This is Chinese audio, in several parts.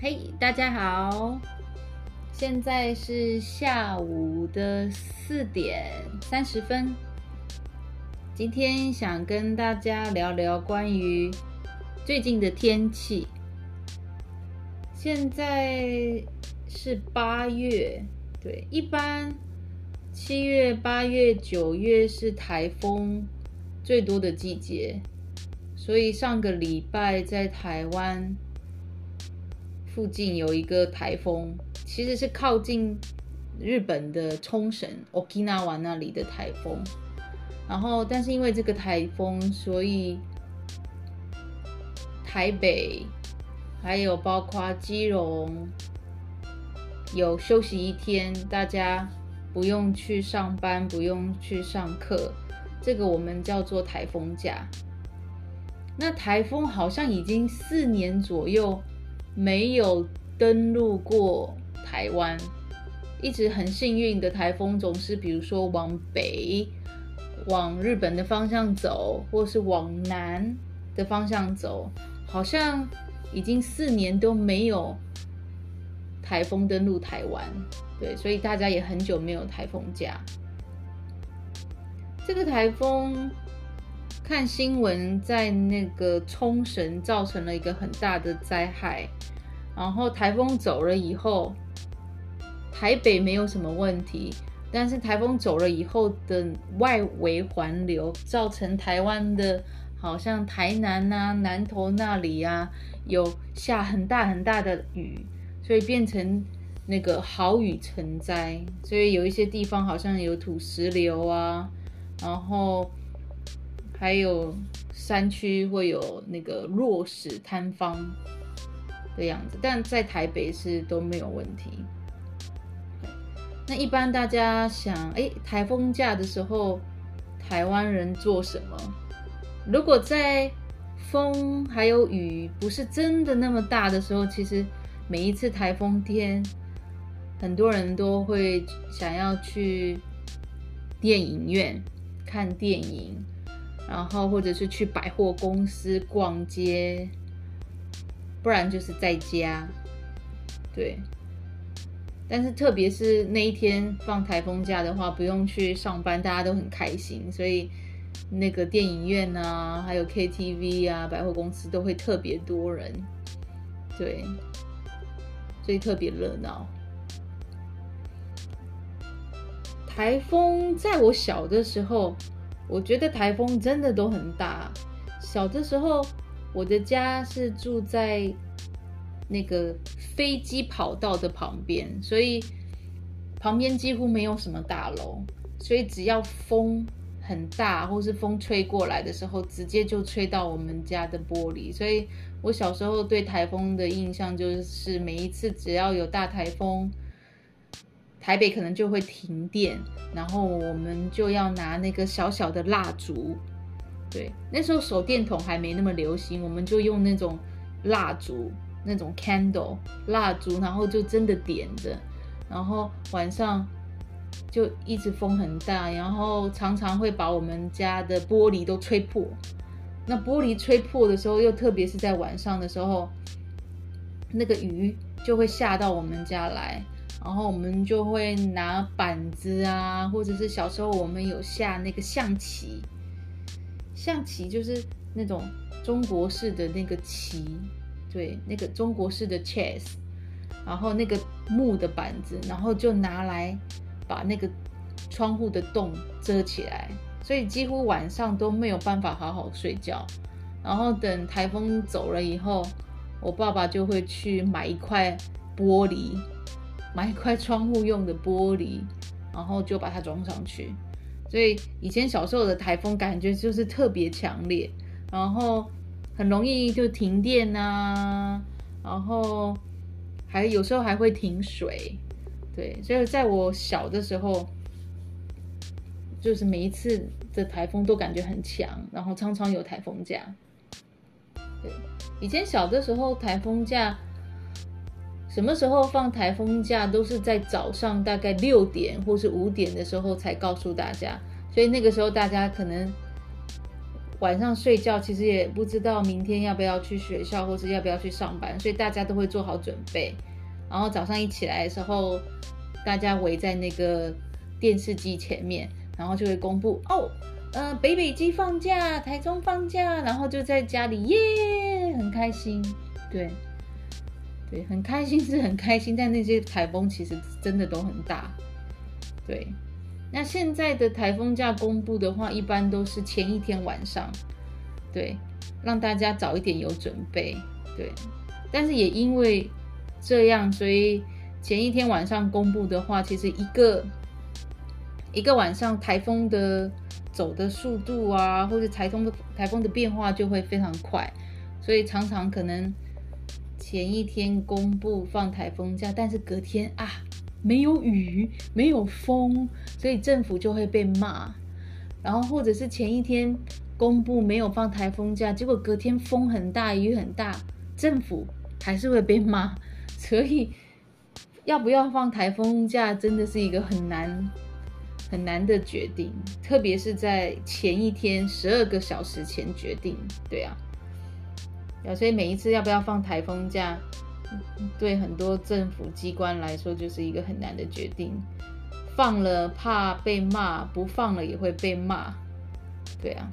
嘿大家好，现在是下午的四点三十分。今天想跟大家聊聊关于最近的天气。现在是八月，对，一般七月、八月、九月是台风最多的季节，所以上个礼拜在台湾。附近有一个台风，其实是靠近日本的冲绳 Okinawa 那里的台风。然后，但是因为这个台风，所以台北还有包括基隆有休息一天，大家不用去上班，不用去上课。这个我们叫做台风假。那台风好像已经四年左右。没有登陆过台湾，一直很幸运的台风总是，比如说往北，往日本的方向走，或是往南的方向走，好像已经四年都没有台风登陆台湾，对，所以大家也很久没有台风假。这个台风看新闻，在那个冲绳造成了一个很大的灾害。然后台风走了以后，台北没有什么问题，但是台风走了以后的外围环流，造成台湾的，好像台南啊、南投那里啊，有下很大很大的雨，所以变成那个豪雨成灾，所以有一些地方好像有土石流啊，然后还有山区会有那个弱势摊方。的样子，但在台北是都没有问题。那一般大家想，哎，台风假的时候，台湾人做什么？如果在风还有雨不是真的那么大的时候，其实每一次台风天，很多人都会想要去电影院看电影，然后或者是去百货公司逛街。不然就是在家，对。但是特别是那一天放台风假的话，不用去上班，大家都很开心，所以那个电影院啊，还有 KTV 啊，百货公司都会特别多人，对，所以特别热闹。台风在我小的时候，我觉得台风真的都很大，小的时候。我的家是住在那个飞机跑道的旁边，所以旁边几乎没有什么大楼，所以只要风很大或是风吹过来的时候，直接就吹到我们家的玻璃。所以我小时候对台风的印象就是，每一次只要有大台风，台北可能就会停电，然后我们就要拿那个小小的蜡烛。对，那时候手电筒还没那么流行，我们就用那种蜡烛，那种 candle 蜡烛，然后就真的点着，然后晚上就一直风很大，然后常常会把我们家的玻璃都吹破。那玻璃吹破的时候，又特别是在晚上的时候，那个鱼就会下到我们家来，然后我们就会拿板子啊，或者是小时候我们有下那个象棋。象棋就是那种中国式的那个棋，对，那个中国式的 chess，然后那个木的板子，然后就拿来把那个窗户的洞遮起来，所以几乎晚上都没有办法好好睡觉。然后等台风走了以后，我爸爸就会去买一块玻璃，买一块窗户用的玻璃，然后就把它装上去。所以以前小时候的台风感觉就是特别强烈，然后很容易就停电啊，然后还有时候还会停水，对，所以在我小的时候，就是每一次的台风都感觉很强，然后常常有台风假。对，以前小的时候台风假。什么时候放台风假都是在早上大概六点或是五点的时候才告诉大家，所以那个时候大家可能晚上睡觉，其实也不知道明天要不要去学校，或是要不要去上班，所以大家都会做好准备。然后早上一起来的时候，大家围在那个电视机前面，然后就会公布哦，呃，北北基放假，台中放假，然后就在家里耶，很开心，对。对，很开心是很开心，但那些台风其实真的都很大。对，那现在的台风假公布的话，一般都是前一天晚上，对，让大家早一点有准备。对，但是也因为这样，所以前一天晚上公布的话，其实一个一个晚上台风的走的速度啊，或者台风的台风的变化就会非常快，所以常常可能。前一天公布放台风假，但是隔天啊，没有雨，没有风，所以政府就会被骂。然后或者是前一天公布没有放台风假，结果隔天风很大，雨很大，政府还是会被骂。所以要不要放台风假，真的是一个很难很难的决定，特别是在前一天十二个小时前决定。对啊。所以每一次要不要放台风假，对很多政府机关来说就是一个很难的决定。放了怕被骂，不放了也会被骂。对啊，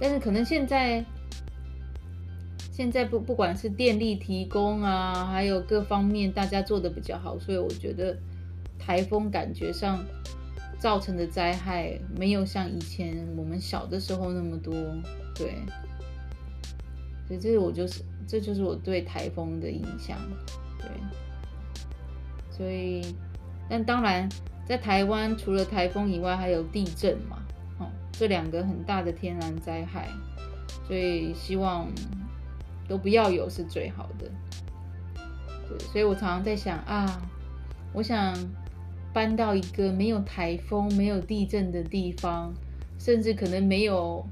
但是可能现在现在不不管是电力提供啊，还有各方面大家做得比较好，所以我觉得台风感觉上造成的灾害没有像以前我们小的时候那么多。对。所以这是我就是，这就是我对台风的印象，对。所以，但当然，在台湾除了台风以外，还有地震嘛，哦，这两个很大的天然灾害，所以希望都不要有是最好的。对，所以我常常在想啊，我想搬到一个没有台风、没有地震的地方，甚至可能没有。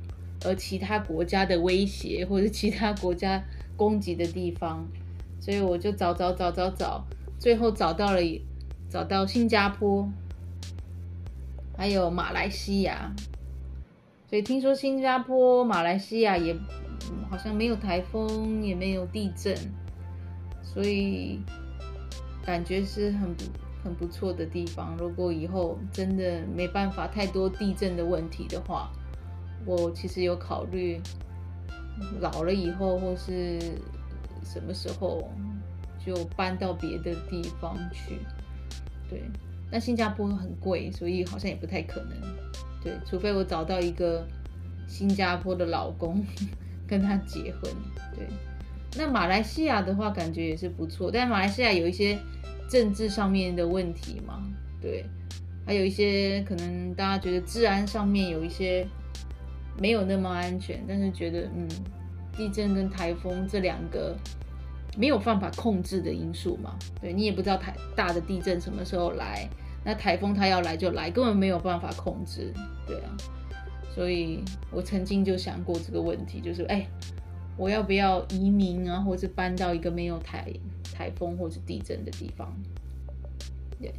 呃其他国家的威胁，或者其他国家攻击的地方，所以我就找找找找找，最后找到了，找到新加坡，还有马来西亚。所以听说新加坡、马来西亚也好像没有台风，也没有地震，所以感觉是很不很不错的地方。如果以后真的没办法太多地震的问题的话。我其实有考虑，老了以后或是什么时候就搬到别的地方去。对，那新加坡很贵，所以好像也不太可能。对，除非我找到一个新加坡的老公，跟他结婚。对，那马来西亚的话，感觉也是不错，但马来西亚有一些政治上面的问题嘛。对，还有一些可能大家觉得治安上面有一些。没有那么安全，但是觉得嗯，地震跟台风这两个没有办法控制的因素嘛，对，你也不知道台大的地震什么时候来，那台风它要来就来，根本没有办法控制，对啊，所以我曾经就想过这个问题，就是哎，我要不要移民啊，或者是搬到一个没有台台风或者地震的地方？对，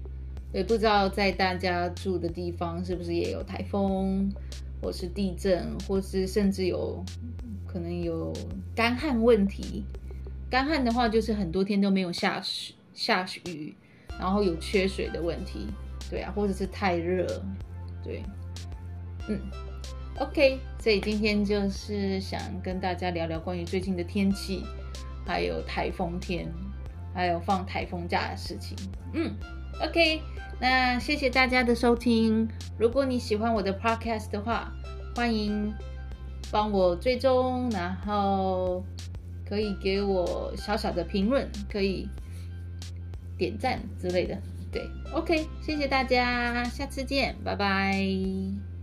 也不知道在大家住的地方是不是也有台风？或是地震，或是甚至有可能有干旱问题。干旱的话，就是很多天都没有下雨，下雨，然后有缺水的问题。对啊，或者是太热。对，嗯，OK。所以今天就是想跟大家聊聊关于最近的天气，还有台风天，还有放台风假的事情。嗯，OK。那谢谢大家的收听。如果你喜欢我的 podcast 的话，欢迎帮我追踪，然后可以给我小小的评论，可以点赞之类的。对，OK，谢谢大家，下次见，拜拜。